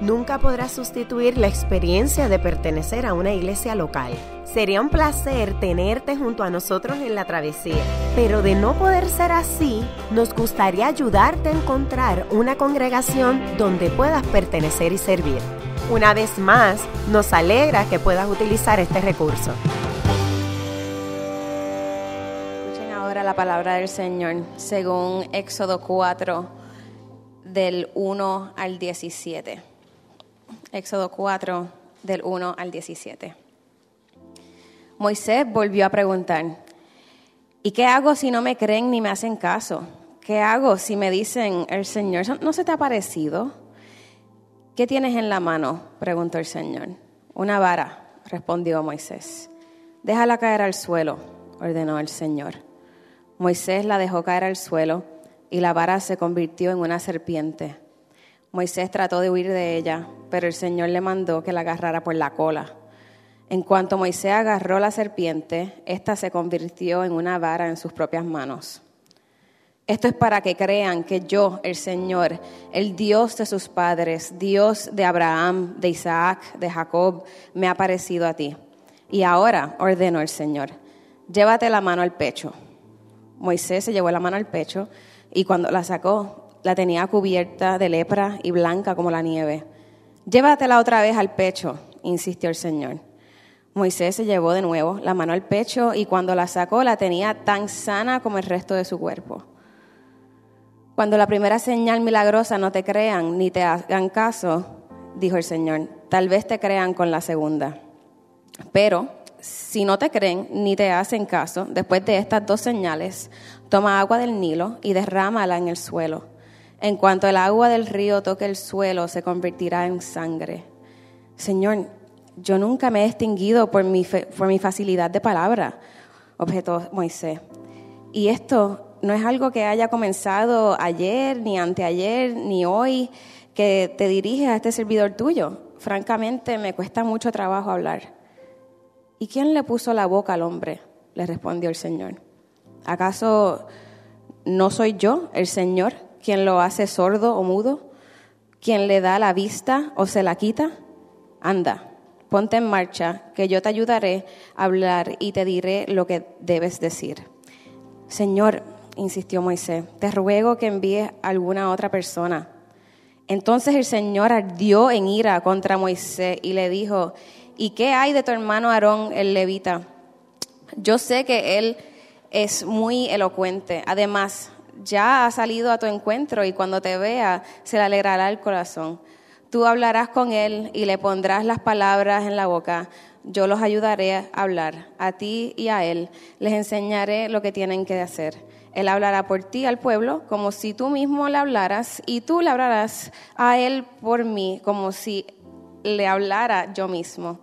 nunca podrá sustituir la experiencia de pertenecer a una iglesia local. Sería un placer tenerte junto a nosotros en la travesía, pero de no poder ser así, nos gustaría ayudarte a encontrar una congregación donde puedas pertenecer y servir. Una vez más, nos alegra que puedas utilizar este recurso. Escuchen ahora la palabra del Señor, según Éxodo 4, del 1 al 17. Éxodo 4, del 1 al 17. Moisés volvió a preguntar, ¿y qué hago si no me creen ni me hacen caso? ¿Qué hago si me dicen, el Señor no se te ha parecido? ¿Qué tienes en la mano? preguntó el Señor. Una vara, respondió Moisés. Déjala caer al suelo, ordenó el Señor. Moisés la dejó caer al suelo y la vara se convirtió en una serpiente. Moisés trató de huir de ella, pero el Señor le mandó que la agarrara por la cola. En cuanto Moisés agarró la serpiente, ésta se convirtió en una vara en sus propias manos. Esto es para que crean que yo, el Señor, el Dios de sus padres, Dios de Abraham, de Isaac, de Jacob, me ha parecido a ti. Y ahora ordenó el Señor, llévate la mano al pecho. Moisés se llevó la mano al pecho y cuando la sacó, la tenía cubierta de lepra y blanca como la nieve. Llévatela otra vez al pecho, insistió el Señor. Moisés se llevó de nuevo la mano al pecho y cuando la sacó la tenía tan sana como el resto de su cuerpo. Cuando la primera señal milagrosa no te crean ni te hagan caso, dijo el Señor, tal vez te crean con la segunda. Pero si no te creen ni te hacen caso, después de estas dos señales, toma agua del Nilo y derrámala en el suelo. En cuanto el agua del río toque el suelo, se convertirá en sangre. Señor, yo nunca me he extinguido por mi, por mi facilidad de palabra, objetó Moisés. Y esto no es algo que haya comenzado ayer, ni anteayer, ni hoy, que te diriges a este servidor tuyo. Francamente, me cuesta mucho trabajo hablar. ¿Y quién le puso la boca al hombre? Le respondió el Señor. ¿Acaso no soy yo, el Señor, quien lo hace sordo o mudo? ¿Quien le da la vista o se la quita? Anda, ponte en marcha, que yo te ayudaré a hablar y te diré lo que debes decir. Señor, insistió Moisés, te ruego que envíes a alguna otra persona. Entonces el Señor ardió en ira contra Moisés y le dijo, ¿y qué hay de tu hermano Aarón el levita? Yo sé que él es muy elocuente. Además, ya ha salido a tu encuentro y cuando te vea se le alegrará el corazón. Tú hablarás con él y le pondrás las palabras en la boca. Yo los ayudaré a hablar, a ti y a él. Les enseñaré lo que tienen que hacer. Él hablará por ti al pueblo como si tú mismo le hablaras y tú le hablarás a él por mí como si le hablara yo mismo.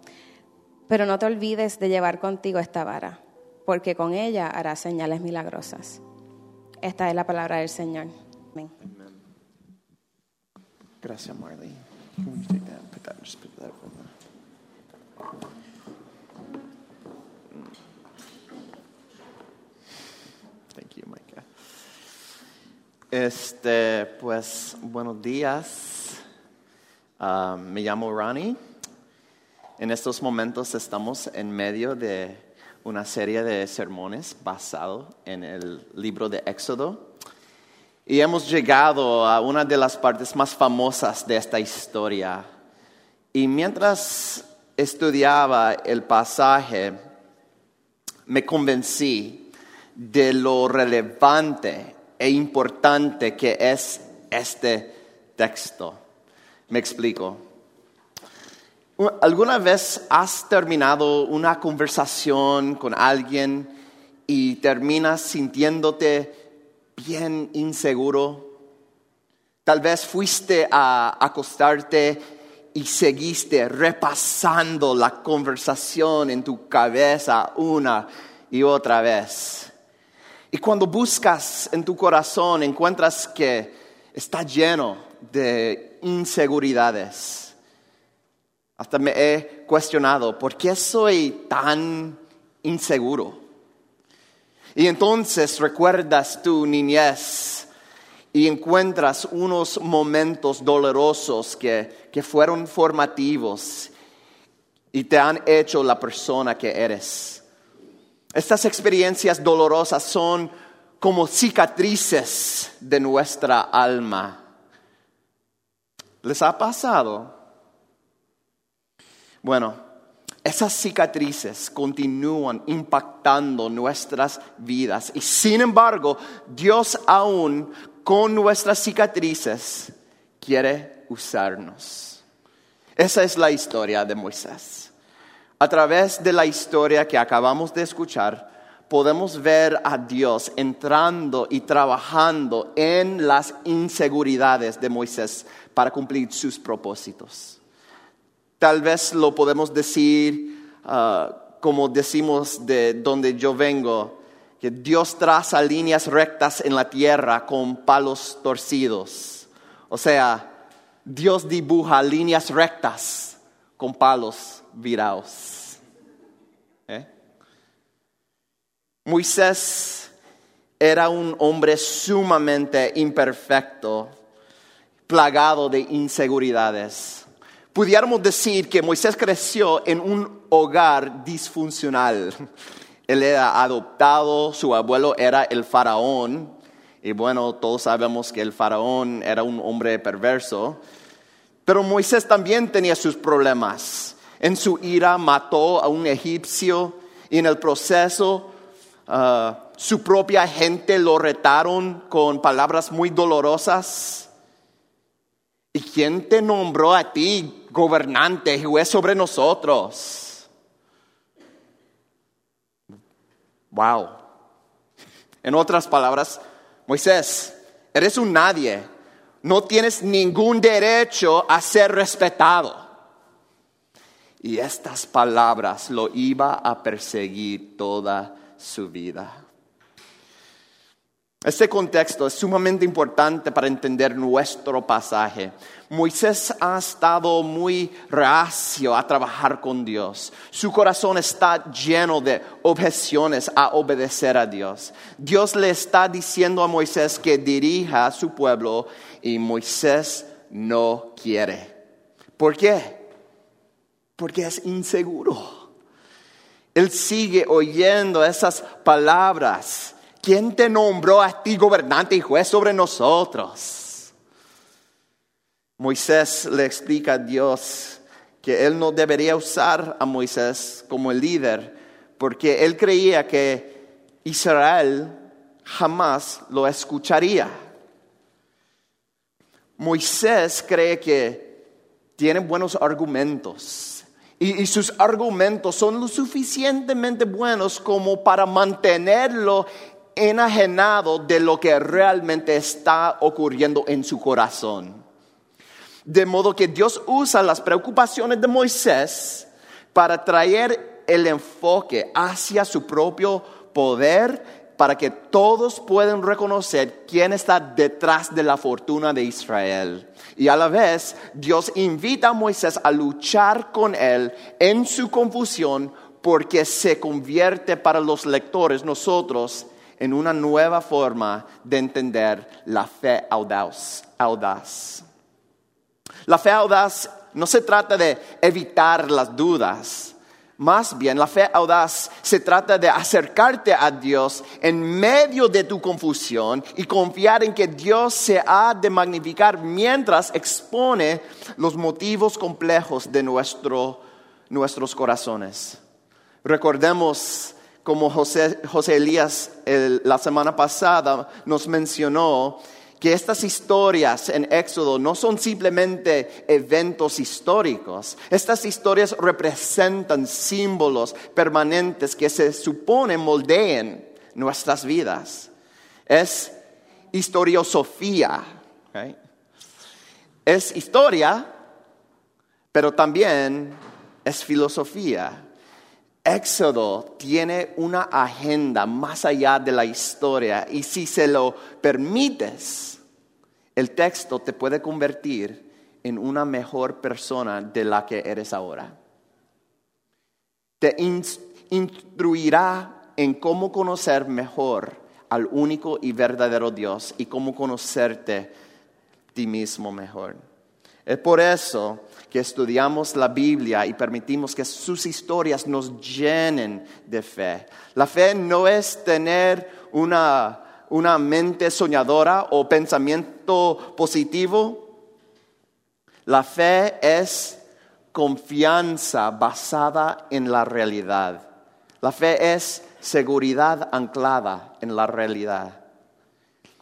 Pero no te olvides de llevar contigo esta vara, porque con ella harás señales milagrosas. Esta es la palabra del Señor. Amén. Gracias, Marley. The- Thank you, Micah. Este, pues, buenos días. Ah, me llamo Rani. En estos momentos estamos en medio de una serie de sermones basado en el libro de Éxodo. Y hemos llegado a una de las partes más famosas de esta historia. Y mientras estudiaba el pasaje, me convencí de lo relevante e importante que es este texto. Me explico. ¿Alguna vez has terminado una conversación con alguien y terminas sintiéndote bien inseguro? Tal vez fuiste a acostarte y seguiste repasando la conversación en tu cabeza una y otra vez. Y cuando buscas en tu corazón encuentras que está lleno de inseguridades. Hasta me he cuestionado, ¿por qué soy tan inseguro? Y entonces recuerdas tu niñez y encuentras unos momentos dolorosos que, que fueron formativos y te han hecho la persona que eres. Estas experiencias dolorosas son como cicatrices de nuestra alma. ¿Les ha pasado? Bueno, esas cicatrices continúan impactando nuestras vidas y sin embargo Dios aún con nuestras cicatrices quiere usarnos. Esa es la historia de Moisés. A través de la historia que acabamos de escuchar, podemos ver a Dios entrando y trabajando en las inseguridades de Moisés para cumplir sus propósitos. Tal vez lo podemos decir ah, como decimos de donde yo vengo, que Dios traza líneas rectas en la tierra con palos torcidos. O sea, Dios dibuja líneas rectas con palos virados. ¿Eh? Moisés era un hombre sumamente imperfecto, plagado de inseguridades. Pudiéramos decir que Moisés creció en un hogar disfuncional. Él era adoptado, su abuelo era el faraón, y bueno, todos sabemos que el faraón era un hombre perverso, pero Moisés también tenía sus problemas. En su ira mató a un egipcio y en el proceso Ah, su propia gente lo retaron con palabras muy dolorosas. ¿Y quién te nombró a ti gobernante, juez sobre nosotros? Wow. En otras palabras, Moisés, eres un nadie. No tienes ningún derecho a ser respetado. Y estas palabras lo iba a perseguir toda su vida. Este contexto es sumamente importante para entender nuestro pasaje. Moisés ha estado muy reacio a trabajar con Dios. Su corazón está lleno de objeciones a obedecer a Dios. Dios le está diciendo a Moisés que dirija a su pueblo y Moisés no quiere. ¿Por qué? Porque es inseguro. Él sigue oyendo esas palabras. ¿Quién te nombró a ti gobernante y juez sobre nosotros? Moisés le explica a Dios que él no debería usar a Moisés como el líder porque él creía que Israel jamás lo escucharía. Moisés cree que tiene buenos argumentos y, sus argumentos son lo suficientemente buenos como para mantenerlo enajenado de lo que realmente está ocurriendo en su corazón. De modo que Dios usa las preocupaciones de Moisés para traer el enfoque hacia su propio poder para que todos puedan reconocer quién está detrás de la fortuna de Israel. Y a la vez, Dios invita a Moisés a luchar con él en su confusión porque se convierte para los lectores, nosotros, en una nueva forma de entender la fe audaz. La fe audaz no se trata de evitar las dudas, más bien, la fe audaz se trata de acercarte a Dios en medio de tu confusión y confiar en que Dios se ha de magnificar mientras expone los motivos complejos de nuestros corazones. Recordemos como José, Elías la semana pasada nos mencionó que estas historias en Éxodo no son simplemente eventos históricos. Estas historias representan símbolos permanentes que se supone moldeen nuestras vidas. Es historiosofía. Es historia, pero también es filosofía. Éxodo tiene una agenda más allá de la historia y si se lo permites, el texto te puede convertir en una mejor persona de la que eres ahora. Te instruirá en cómo conocer mejor al único y verdadero Dios y cómo conocerte ti mismo mejor. Es por eso que estudiamos la Biblia y permitimos que sus historias nos llenen de fe. La fe no es tener una, una mente soñadora o pensamiento positivo. La fe es confianza basada en la realidad. La fe es seguridad anclada en la realidad.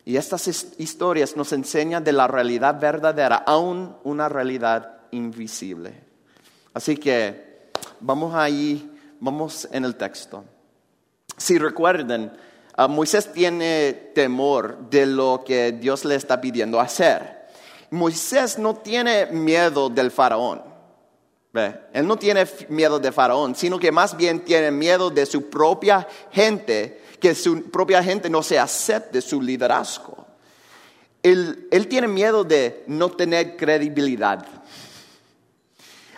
Y estas historias nos enseñan de la realidad verdadera, aún una realidad invisible. Así que vamos ahí, vamos en el texto. Si recuerden, ah, Moisés tiene temor de lo que Dios le está pidiendo hacer. Moisés no tiene miedo del faraón. Él no tiene miedo de faraón, sino que más bien tiene miedo de su propia gente que su propia gente no se acepte su liderazgo. Él, tiene miedo de no tener credibilidad.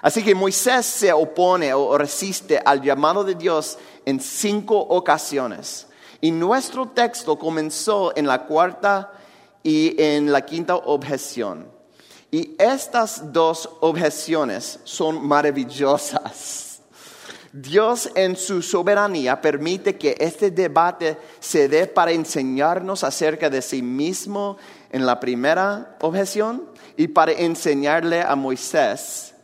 Así que Moisés se opone o resiste al llamado de Dios en cinco ocasiones. Y nuestro texto comenzó en la cuarta y en la quinta objeción. Y estas dos objeciones son maravillosas. Dios en su soberanía permite que este debate se dé para enseñarnos acerca de sí mismo en la primera objeción y para enseñarle a Moisés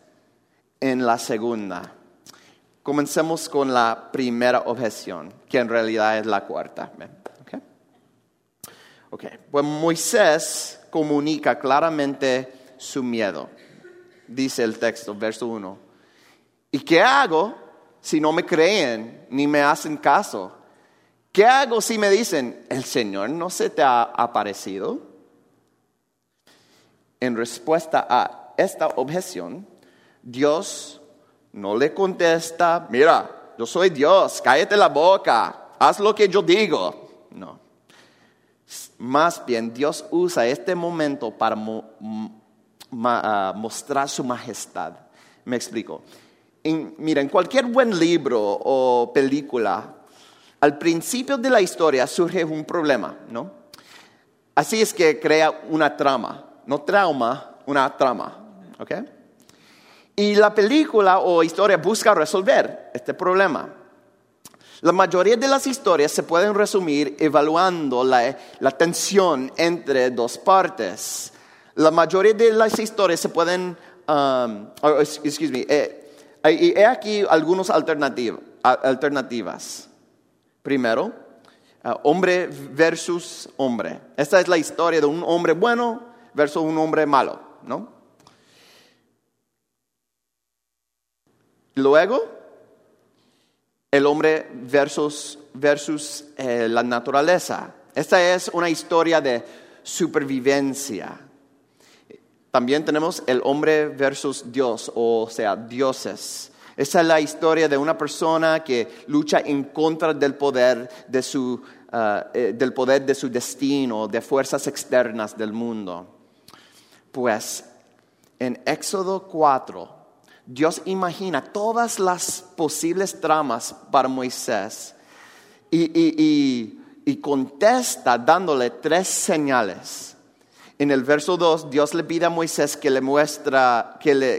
en la segunda. Comencemos con la primera objeción, que en realidad es la cuarta. Okay. Okay. Pues Moisés comunica claramente su miedo. Dice el texto, verso 1. ¿Y qué hago? Si no me creen ni me hacen caso? ¿Qué hago si me dicen, el Señor no se te ha aparecido? En respuesta a esta objeción, Dios no le contesta, mira, yo soy Dios, cállate la boca, haz lo que yo digo. No. Más bien, Dios usa este momento para ah, mostrar su majestad. Me explico en, mira, en cualquier buen libro o película, al principio de la historia surge un problema, ¿no? Así es que crea una trama, no trauma, una trama, ¿ok? Y la película o historia busca resolver este problema. La mayoría de las historias se pueden resumir evaluando la, tensión entre dos partes. La mayoría de las historias se pueden, um, excuse me, eh, y he aquí algunas alternativas. Primero, ah, hombre versus hombre. Esta es la historia de un hombre bueno versus un hombre malo, ¿no? Luego, el hombre versus, versus eh, la naturaleza. Esta es una historia de supervivencia. También tenemos el hombre versus Dios, o sea, dioses. Esa es la historia de una persona que lucha en contra del poder de su, uh, eh, del poder de su destino, de fuerzas externas del mundo. Pues en Éxodo 4, Dios imagina todas las posibles tramas para Moisés y, y contesta dándole tres señales en el verso 2, Dios le pide a Moisés que le,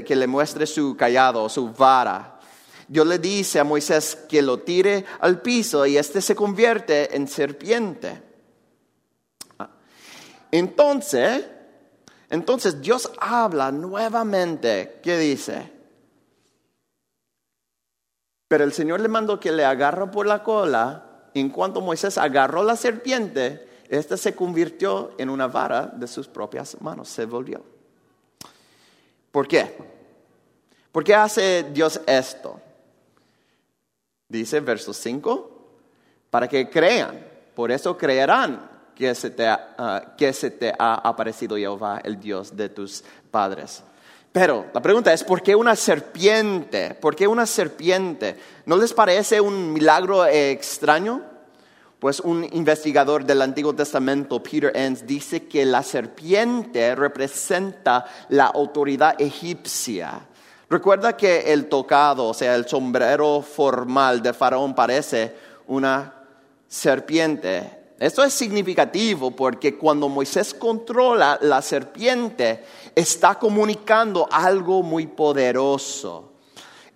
que le, muestre su callado, su vara. Dios le dice a Moisés que lo tire al piso y éste se convierte en serpiente. Ah. Entonces, entonces Dios habla nuevamente. ¿Qué dice? Pero el Señor le mandó que le agarre por la cola. En cuanto Moisés agarró la serpiente, esta se convirtió en una vara de sus propias manos, se volvió. ¿Por qué? ¿Por qué hace Dios esto? Dice verso 5, para que crean, por eso creerán que se, te ah, que se te ha aparecido Jehová, el Dios de tus padres. Pero la pregunta es, ¿por qué una serpiente? ¿Por qué una serpiente? ¿No les parece un milagro extraño? Pues un investigador del Antiguo Testamento, Peter Enns, dice que la serpiente representa la autoridad egipcia. Recuerda que el tocado, o sea, el sombrero formal de Faraón parece una serpiente. Esto es significativo porque cuando Moisés controla la serpiente, está comunicando algo muy poderoso.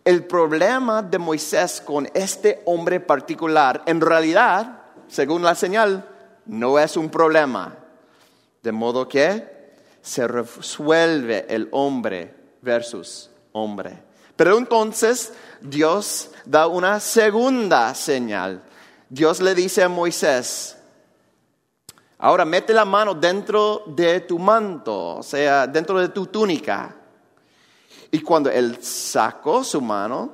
El problema de Moisés con este hombre particular, en realidad, según la señal, no es un problema. De modo que se resuelve el hombre versus hombre. Pero entonces Dios da una segunda señal. Dios le dice a Moisés, ahora mete la mano dentro de tu manto, o sea, dentro de tu túnica. Y cuando él sacó su mano,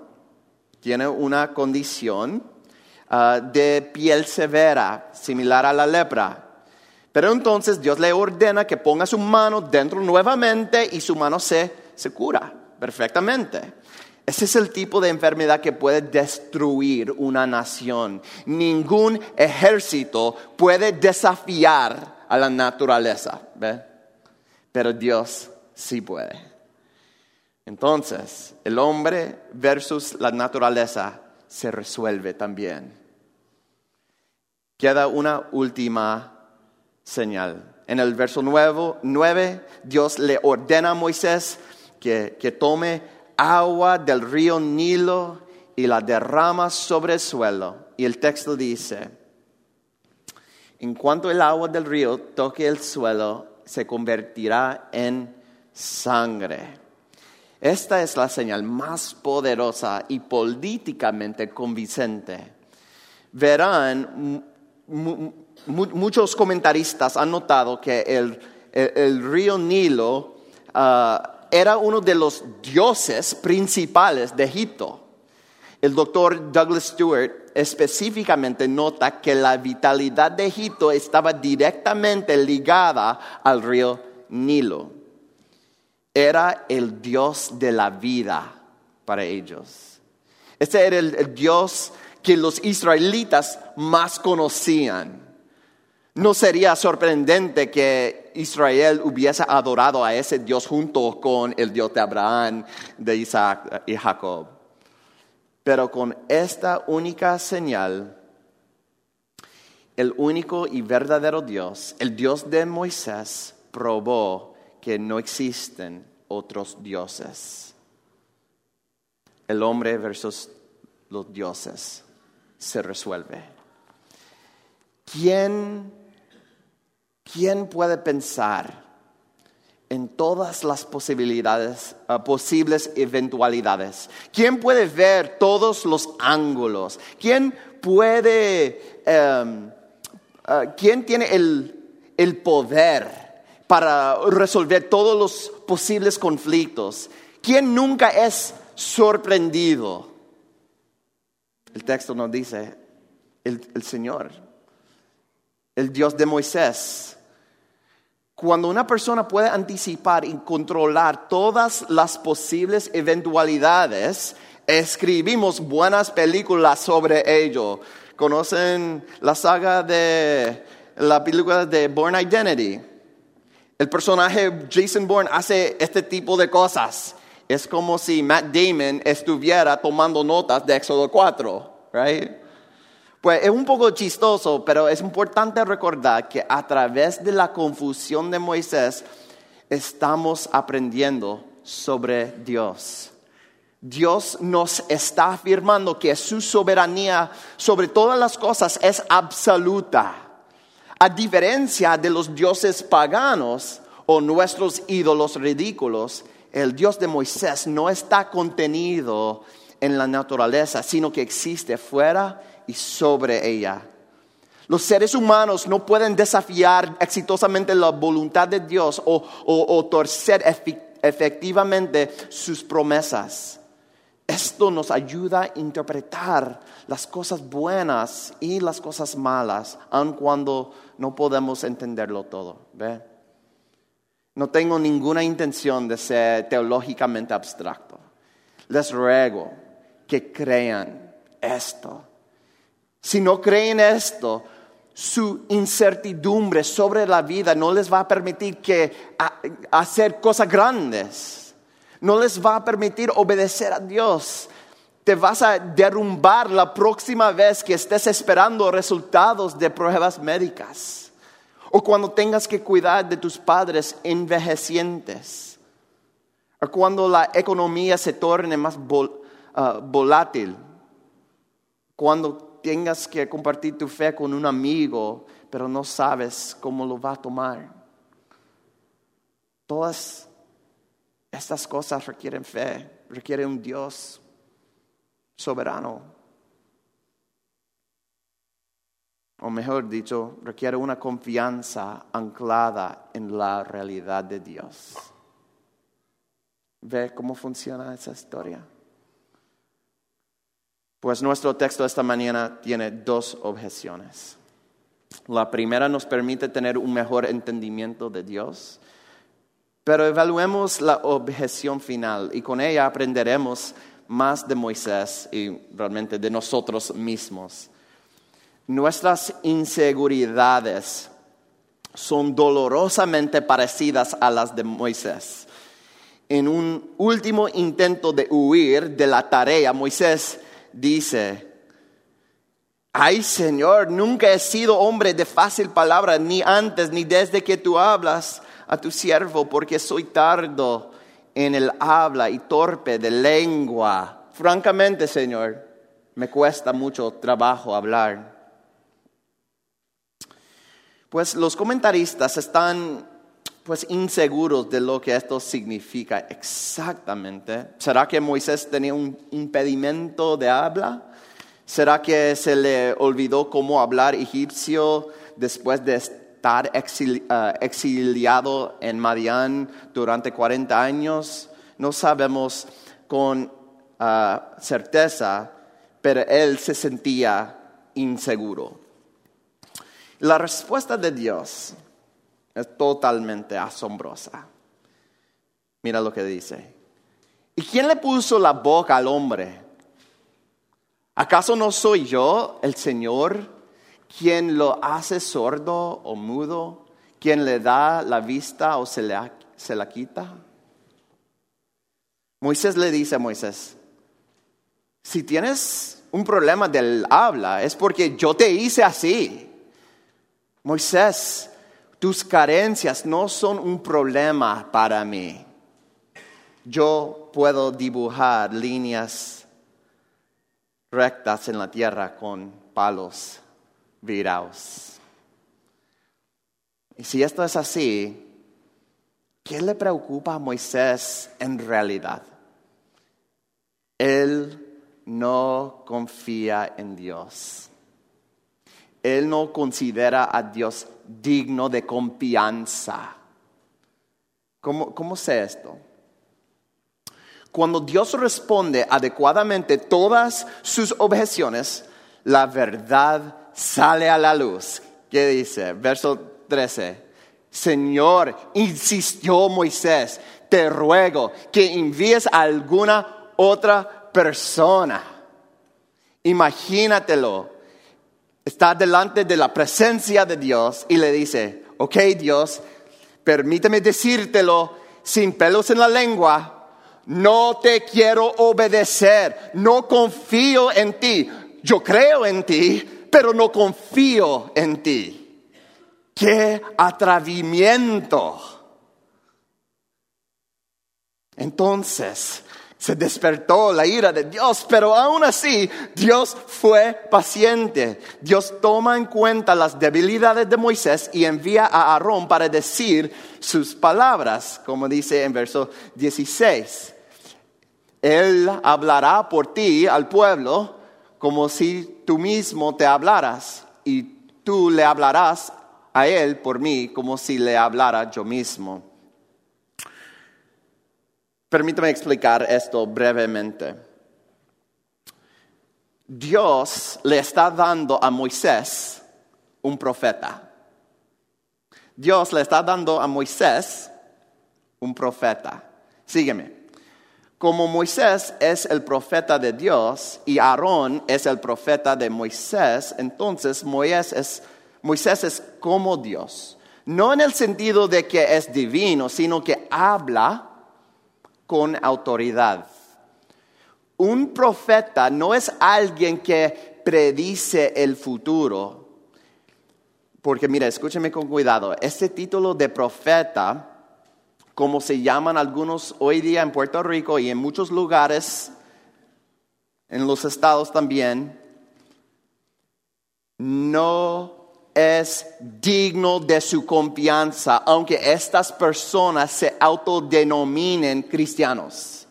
tiene una condición Ah, de piel severa, similar a la lepra. Pero entonces Dios le ordena que ponga su mano dentro nuevamente y su mano se, se cura perfectamente. Ese es el tipo de enfermedad que puede destruir una nación. Ningún ejército puede desafiar a la naturaleza. ¿ve? Pero Dios sí puede. Entonces, el hombre versus la naturaleza se resuelve también queda una última señal. En el verso 9, Dios le ordena a Moisés que, que tome agua del río Nilo y la derrama sobre el suelo. Y el texto dice, en cuanto el agua del río toque el suelo, se convertirá en sangre. Esta es la señal más poderosa y políticamente convincente. Verán muchos comentaristas han notado que el, río Nilo ah, era uno de los dioses principales de Egipto. El doctor Douglas Stewart específicamente nota que la vitalidad de Egipto estaba directamente ligada al río Nilo. Era el dios de la vida para ellos. Este era el dios que los israelitas más conocían. No sería sorprendente que Israel hubiese adorado a ese Dios junto con el Dios de Abraham, de Isaac y Jacob. Pero con esta única señal, el único y verdadero Dios, el Dios de Moisés, probó que no existen otros dioses. El hombre versus los dioses se resuelve. ¿Quién, quién puede pensar en todas las posibilidades, ah, posibles eventualidades? ¿Quién puede ver todos los ángulos? ¿Quién puede, em, ah, quién tiene el, el poder para resolver todos los posibles conflictos? ¿Quién nunca es sorprendido? El texto nos dice, el, Señor, el Dios de Moisés. Cuando una persona puede anticipar y controlar todas las posibles eventualidades, escribimos buenas películas sobre ello. ¿Conocen la saga de la película de Born Identity? El personaje Jason Bourne hace este tipo de cosas. Es como si Matt Damon estuviera tomando notas de Éxodo 4, right? Pues es un poco chistoso, pero es importante recordar que a través de la confusión de Moisés estamos aprendiendo sobre Dios. Dios nos está afirmando que su soberanía sobre todas las cosas es absoluta. A diferencia de los dioses paganos o nuestros ídolos ridículos, el Dios de Moisés no está contenido en la naturaleza, sino que existe fuera y sobre ella. Los seres humanos no pueden desafiar exitosamente la voluntad de Dios o, torcer efectivamente sus promesas. Esto nos ayuda a interpretar las cosas buenas y las cosas malas, aun cuando no podemos entenderlo todo. ¿ve? No tengo ninguna intención de ser teológicamente abstracto. Les ruego que crean esto. Si no creen esto, su incertidumbre sobre la vida no les va a permitir que hacer cosas grandes. No les va a permitir obedecer a Dios. Te vas a derrumbar la próxima vez que estés esperando resultados de pruebas médicas. O cuando tengas que cuidar de tus padres envejecientes. O cuando la economía se torne más ah, volátil. Cuando tengas que compartir tu fe con un amigo, pero no sabes cómo lo va a tomar. Todas estas cosas requieren fe, requieren un Dios soberano. O mejor dicho, requiere una confianza anclada en la realidad de Dios. ¿Ve cómo funciona esa historia? Pues nuestro texto esta mañana tiene dos objeciones. La primera nos permite tener un mejor entendimiento de Dios, pero evaluemos la objeción final y con ella aprenderemos más de Moisés y realmente de nosotros mismos. Nuestras inseguridades son dolorosamente parecidas a las de Moisés. En un último intento de huir de la tarea, Moisés dice, ay Señor, nunca he sido hombre de fácil palabra, ni antes, ni desde que tú hablas a tu siervo, porque soy tardo en el habla y torpe de lengua. Francamente, Señor, me cuesta mucho trabajo hablar. Pues los comentaristas están pues inseguros de lo que esto significa exactamente. ¿Será que Moisés tenía un impedimento de habla? ¿Será que se le olvidó cómo hablar egipcio después de estar eh, exiliado en Madián durante 40 años? No sabemos con eh, certeza, pero él se sentía inseguro. La respuesta de Dios es totalmente asombrosa. Mira lo que dice. ¿Y quién le puso la boca al hombre? ¿Acaso no soy yo, el Señor, quien lo hace sordo o mudo, quien le da la vista o se, se la quita? Moisés le dice a Moisés, si tienes un problema del habla es porque yo te hice así. Moisés, tus carencias no son un problema para mí. Yo puedo dibujar líneas rectas en la tierra con palos virados. Y si esto es así, ¿qué le preocupa a Moisés en realidad? Él no confía en Dios. Él no considera a Dios digno de confianza. ¿Cómo, cómo sé esto? Cuando Dios responde adecuadamente todas sus objeciones, la verdad sale a la luz. ¿Qué dice? Verso 13. Señor, insistió Moisés, te ruego que envíes a alguna otra persona. Imagínatelo, está delante de la presencia de Dios y le dice, ok Dios, permíteme decírtelo sin pelos en la lengua, no te quiero obedecer, no confío en ti, yo creo en ti, pero no confío en ti. ¡Qué atrevimiento! Entonces, se despertó la ira de Dios, pero aún así Dios fue paciente. Dios toma en cuenta las debilidades de Moisés y envía a Aarón para decir sus palabras, como dice en verso 16. Él hablará por ti al pueblo como si tú mismo te hablaras y tú le hablarás a él por mí como si le hablara yo mismo. Permítame explicar esto brevemente. Dios le está dando a Moisés un profeta. Dios le está dando a Moisés un profeta. Sígueme. Como Moisés es el profeta de Dios y Aarón es el profeta de Moisés, entonces Moisés es, Moisés es como Dios. No en el sentido de que es divino, sino que habla con autoridad. Un profeta no es alguien que predice el futuro. Porque mira, escúcheme con cuidado. Este título de profeta, como se llaman algunos hoy día en Puerto Rico y en muchos lugares, en los estados también, no es digno de su confianza, aunque estas personas se autodenominen cristianos.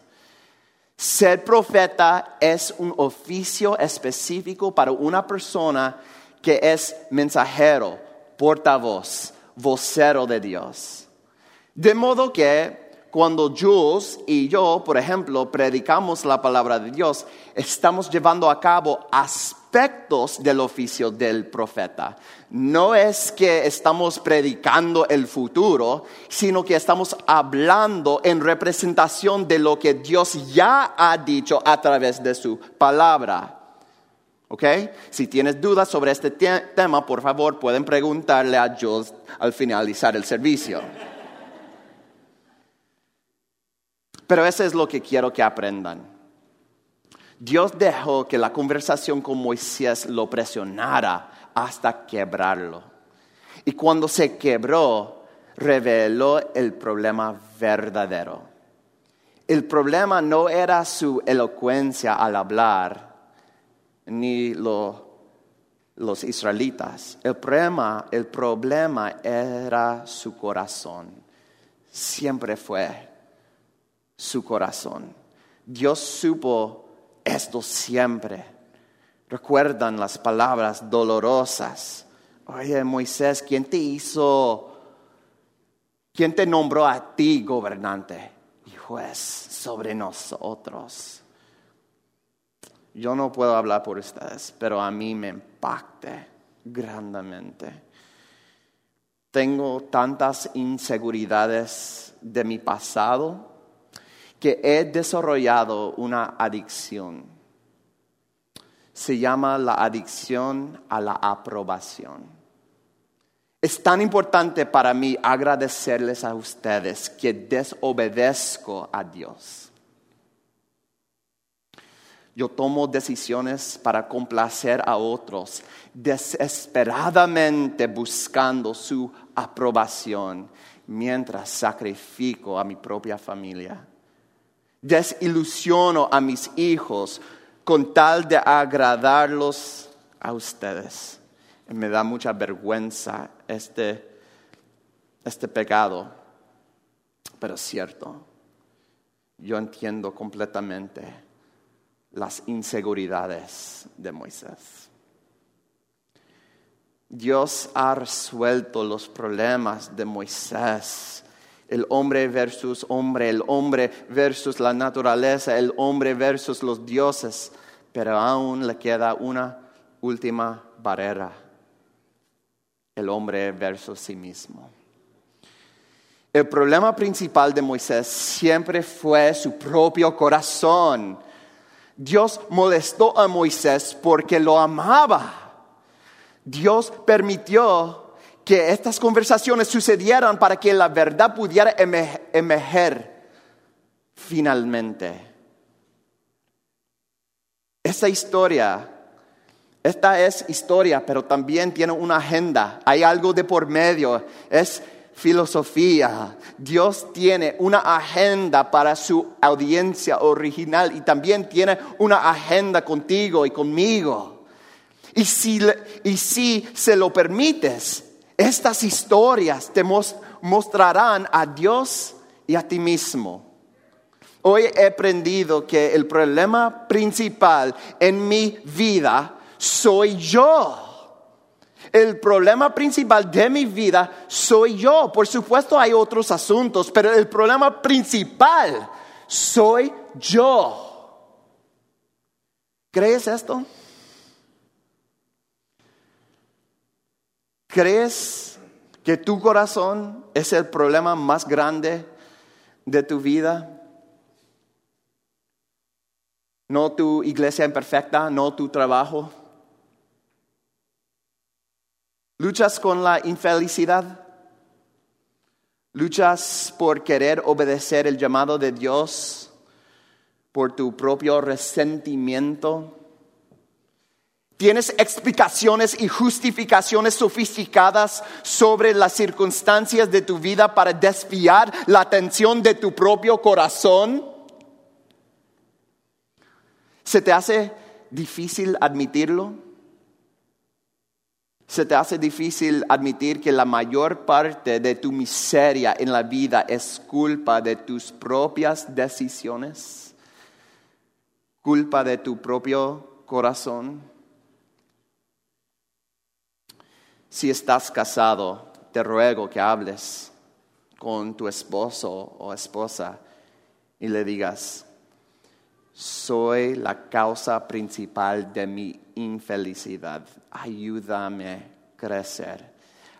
Ser profeta es un oficio específico para una persona que es mensajero, portavoz, vocero de Dios. De modo que cuando Jules y yo, por ejemplo, predicamos la palabra de Dios, estamos llevando a cabo aspectos del oficio del profeta. No es que estamos predicando el futuro, sino que estamos hablando en representación de lo que Dios ya ha dicho a través de su palabra. ¿Ok? Si tienes dudas sobre este tema, por favor, pueden preguntarle a Jules al finalizar el servicio. Pero eso es lo que quiero que aprendan. Dios dejó que la conversación con Moisés lo presionara hasta quebrarlo. Y cuando se quebró, reveló el problema verdadero. El problema no era su elocuencia al hablar, ni los israelitas. El problema, el problema era su corazón. Siempre fue su corazón. Dios supo esto siempre. Recuerdan las palabras dolorosas. Oye, Moisés, ¿quién te hizo? ¿Quién te nombró a ti gobernante y juez sobre nosotros? Yo no puedo hablar por ustedes, pero a mí me impacte grandemente. Tengo tantas inseguridades de mi pasado que he desarrollado una adicción. Se llama la adicción a la aprobación. Es tan importante para mí agradecerles a ustedes que desobedezco a Dios. Yo tomo decisiones para complacer a otros, desesperadamente buscando su aprobación, mientras sacrifico a mi propia familia desilusiono a mis hijos con tal de agradarlos a ustedes. Y me da mucha vergüenza este, este pecado, pero es cierto. Yo entiendo completamente las inseguridades de Moisés. Dios ha resuelto los problemas de Moisés el hombre versus hombre, el hombre versus la naturaleza, el hombre versus los dioses, pero aún le queda una última barrera, el hombre versus sí mismo. El problema principal de Moisés siempre fue su propio corazón. Dios molestó a Moisés porque lo amaba. Dios permitió que estas conversaciones sucedieran para que la verdad pudiera emerger finalmente. Esta historia, esta es historia, pero también tiene una agenda. Hay algo de por medio. Es filosofía. Dios tiene una agenda para su audiencia original y también tiene una agenda contigo y conmigo. Y si, y si se lo permites, estas historias te mostrarán a Dios y a ti mismo. Hoy he aprendido que el problema principal en mi vida soy yo. El problema principal de mi vida soy yo. Por supuesto hay otros asuntos, pero el problema principal soy yo. ¿Crees esto? ¿Crees que tu corazón es el problema más grande de tu vida? No tu iglesia imperfecta, no tu trabajo. ¿Luchas con la infelicidad? ¿Luchas por querer obedecer el llamado de Dios por tu propio resentimiento? ¿Tienes explicaciones y justificaciones sofisticadas sobre las circunstancias de tu vida para desviar la atención de tu propio corazón? ¿Se te hace difícil admitirlo? ¿Se te hace difícil admitir que la mayor parte de tu miseria en la vida es culpa de tus propias decisiones? ¿Culpa de tu propio corazón? Si estás casado, te ruego que hables con tu esposo o esposa y le digas, soy la causa principal de mi infelicidad. Ayúdame a crecer.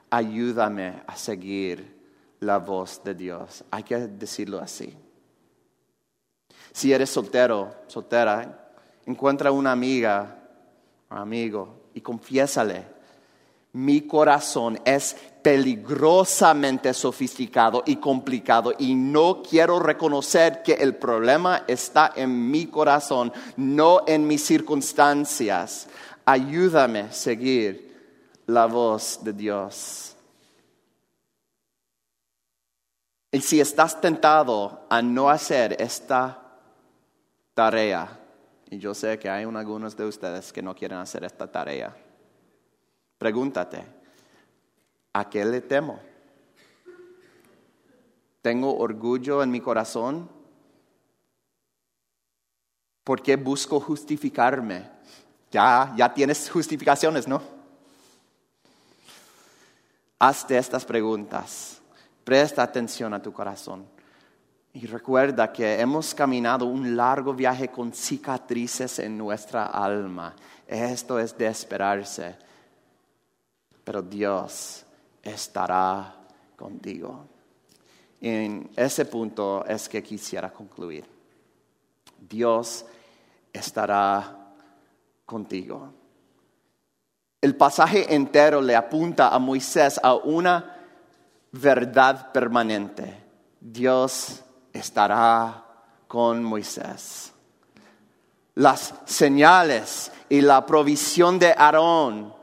Ayúdame a seguir la voz de Dios. Hay que decirlo así. Si eres soltero, soltera, encuentra una amiga o amigo y confiésale mi corazón es peligrosamente sofisticado y complicado y no quiero reconocer que el problema está en mi corazón, no en mis circunstancias. Ayúdame a seguir la voz de Dios. Y si estás tentado a no hacer esta tarea, y yo sé que hay algunos de ustedes que no quieren hacer esta tarea, Pregúntate, ¿a qué le temo? ¿Tengo orgullo en mi corazón? ¿Por qué busco justificarme? Ya, ya tienes justificaciones, ¿no? Hazte estas preguntas. Presta atención a tu corazón. Y recuerda que hemos caminado un largo viaje con cicatrices en nuestra alma. Esto es de esperarse pero Dios estará contigo. En ese punto es que quisiera concluir. Dios estará contigo. El pasaje entero le apunta a Moisés a una verdad permanente. Dios estará con Moisés. Las señales y la provisión de Aarón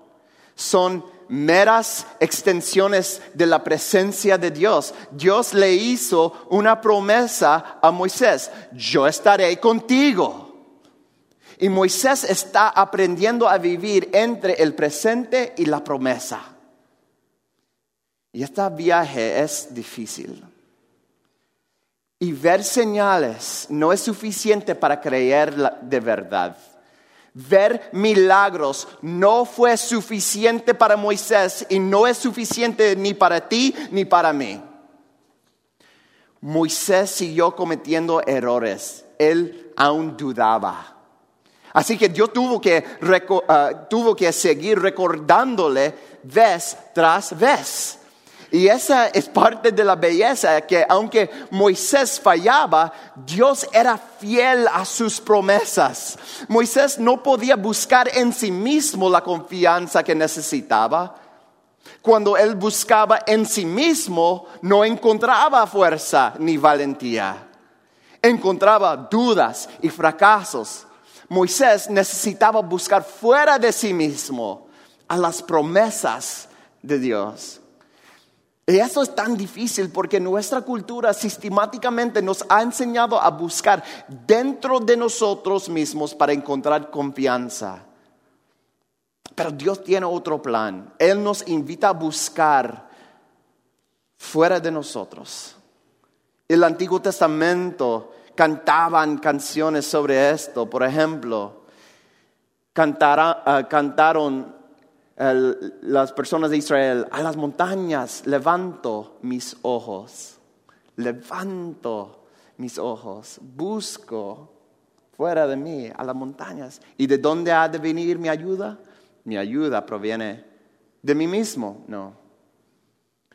son meras extensiones de la presencia de Dios. Dios le hizo una promesa a Moisés, yo estaré contigo. Y Moisés está aprendiendo a vivir entre el presente y la promesa. Y este viaje es difícil. Y ver señales no es suficiente para creer de verdad. Ver milagros no fue suficiente para Moisés y no es suficiente ni para ti ni para mí. Moisés siguió cometiendo errores. Él aún dudaba. Así que Dios tuvo que, ah, seguir recordándole vez tras vez. Y esa es parte de la belleza, que aunque Moisés fallaba, Dios era fiel a sus promesas. Moisés no podía buscar en sí mismo la confianza que necesitaba. Cuando él buscaba en sí mismo, no encontraba fuerza ni valentía. Encontraba dudas y fracasos. Moisés necesitaba buscar fuera de sí mismo a las promesas de Dios. Y eso es tan difícil porque nuestra cultura sistemáticamente nos ha enseñado a buscar dentro de nosotros mismos para encontrar confianza. Pero Dios tiene otro plan. Él nos invita a buscar fuera de nosotros. El Antiguo Testamento cantaban canciones sobre esto. Por ejemplo, ah, cantaron las personas de Israel, a las montañas levanto mis ojos, levanto mis ojos, busco fuera de mí a las montañas. ¿Y de dónde ha de venir mi ayuda? Mi ayuda proviene de mí mismo, no,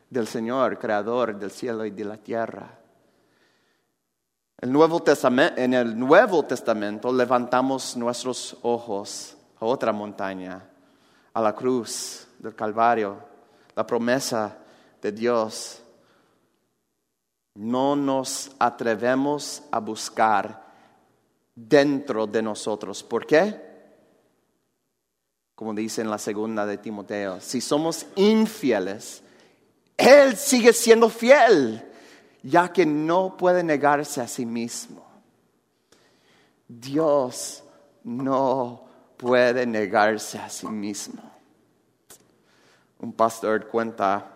del Señor, creador del cielo y de la tierra. El Nuevo en el Nuevo Testamento levantamos nuestros ojos a otra montaña, a la cruz del Calvario, la promesa de Dios, no nos atrevemos a buscar dentro de nosotros. ¿Por qué? Como dice en la segunda de Timoteo, si somos infieles, Él sigue siendo fiel, ya que no puede negarse a sí mismo. Dios no puede negarse a sí mismo. Un pastor cuenta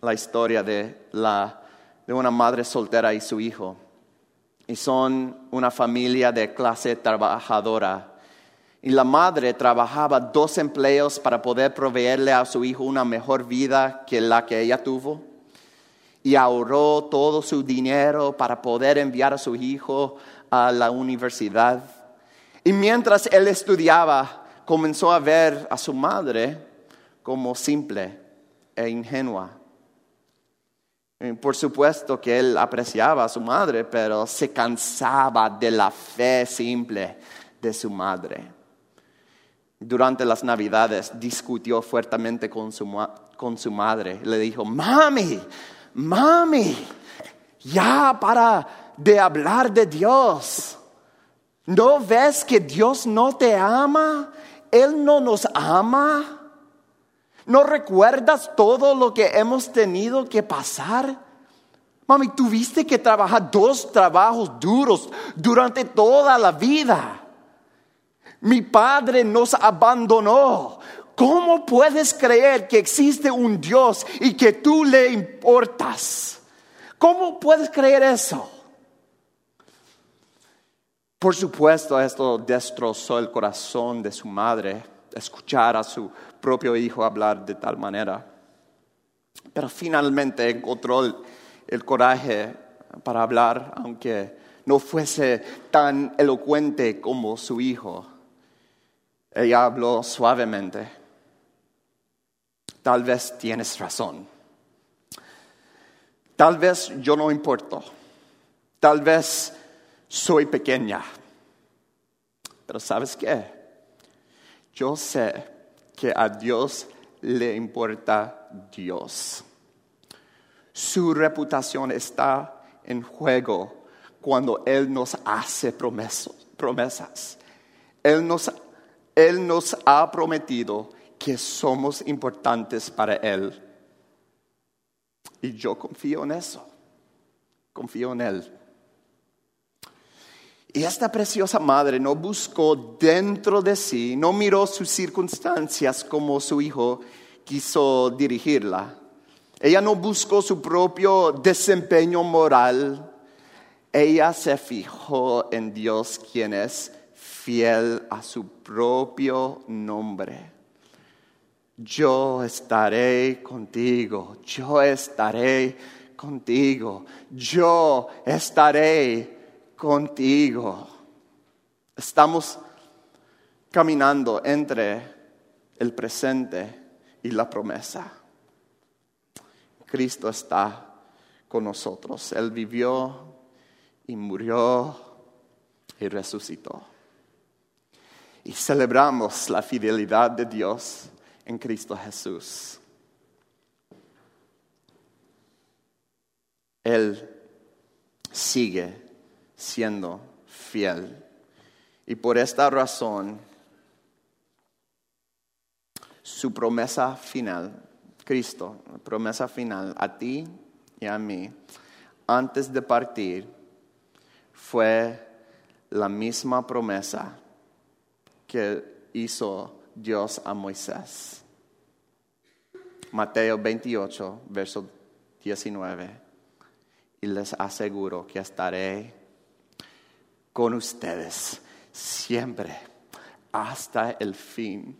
la historia de, la, de una madre soltera y su hijo. Y son una familia de clase trabajadora. Y la madre trabajaba dos empleos para poder proveerle a su hijo una mejor vida que la que ella tuvo. Y ahorró todo su dinero para poder enviar a su hijo a la universidad. Y mientras él estudiaba, comenzó a ver a su madre como simple e ingenua. Por supuesto que él apreciaba a su madre, pero se cansaba de la fe simple de su madre. Durante las navidades discutió fuertemente con su, con su madre. Le dijo, mami, mami, ya para de hablar de Dios. ¿No ves que Dios no te ama? Él no nos ama. ¿No recuerdas todo lo que hemos tenido que pasar? Mami, tuviste que trabajar dos trabajos duros durante toda la vida. Mi padre nos abandonó. ¿Cómo puedes creer que existe un Dios y que tú le importas? ¿Cómo puedes creer eso? Por supuesto, esto destrozó el corazón de su madre, escuchar a su propio hijo hablar de tal manera. Pero finalmente encontró el, coraje para hablar, aunque no fuese tan elocuente como su hijo. Ella habló suavemente. Tal vez tienes razón. Tal vez yo no importo. Tal vez soy pequeña. Pero ¿sabes qué? Yo sé que a Dios le importa Dios. Su reputación está en juego cuando Él nos hace promesas. Él nos, Él nos ha prometido que somos importantes para Él. Y yo confío en eso. Confío en Él. Y esta preciosa madre no buscó dentro de sí, no miró sus circunstancias como su hijo quiso dirigirla. Ella no buscó su propio desempeño moral. Ella se fijó en Dios quien es fiel a su propio nombre. Yo estaré contigo, yo estaré contigo, yo estaré contigo. Estamos caminando entre el presente y la promesa. Cristo está con nosotros. Él vivió y murió y resucitó. Y celebramos la fidelidad de Dios en Cristo Jesús. Él sigue siendo fiel. Y por esta razón, su promesa final, Cristo, promesa final a ti y a mí, antes de partir, fue la misma promesa que hizo Dios a Moisés. Mateo 28, verso 19. Y les aseguro que estaré con ustedes siempre hasta el fin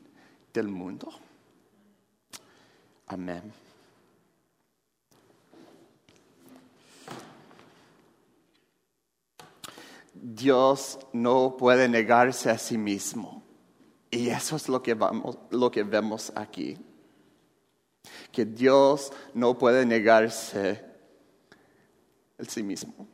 del mundo. Amén. Dios no puede negarse a sí mismo. Y eso es lo que, vamos, lo que vemos aquí. Que Dios no puede negarse a sí mismo.